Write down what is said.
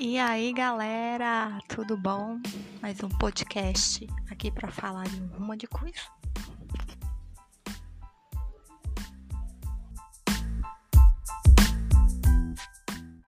E aí, galera, tudo bom? Mais um podcast aqui para falar de uma de coisa.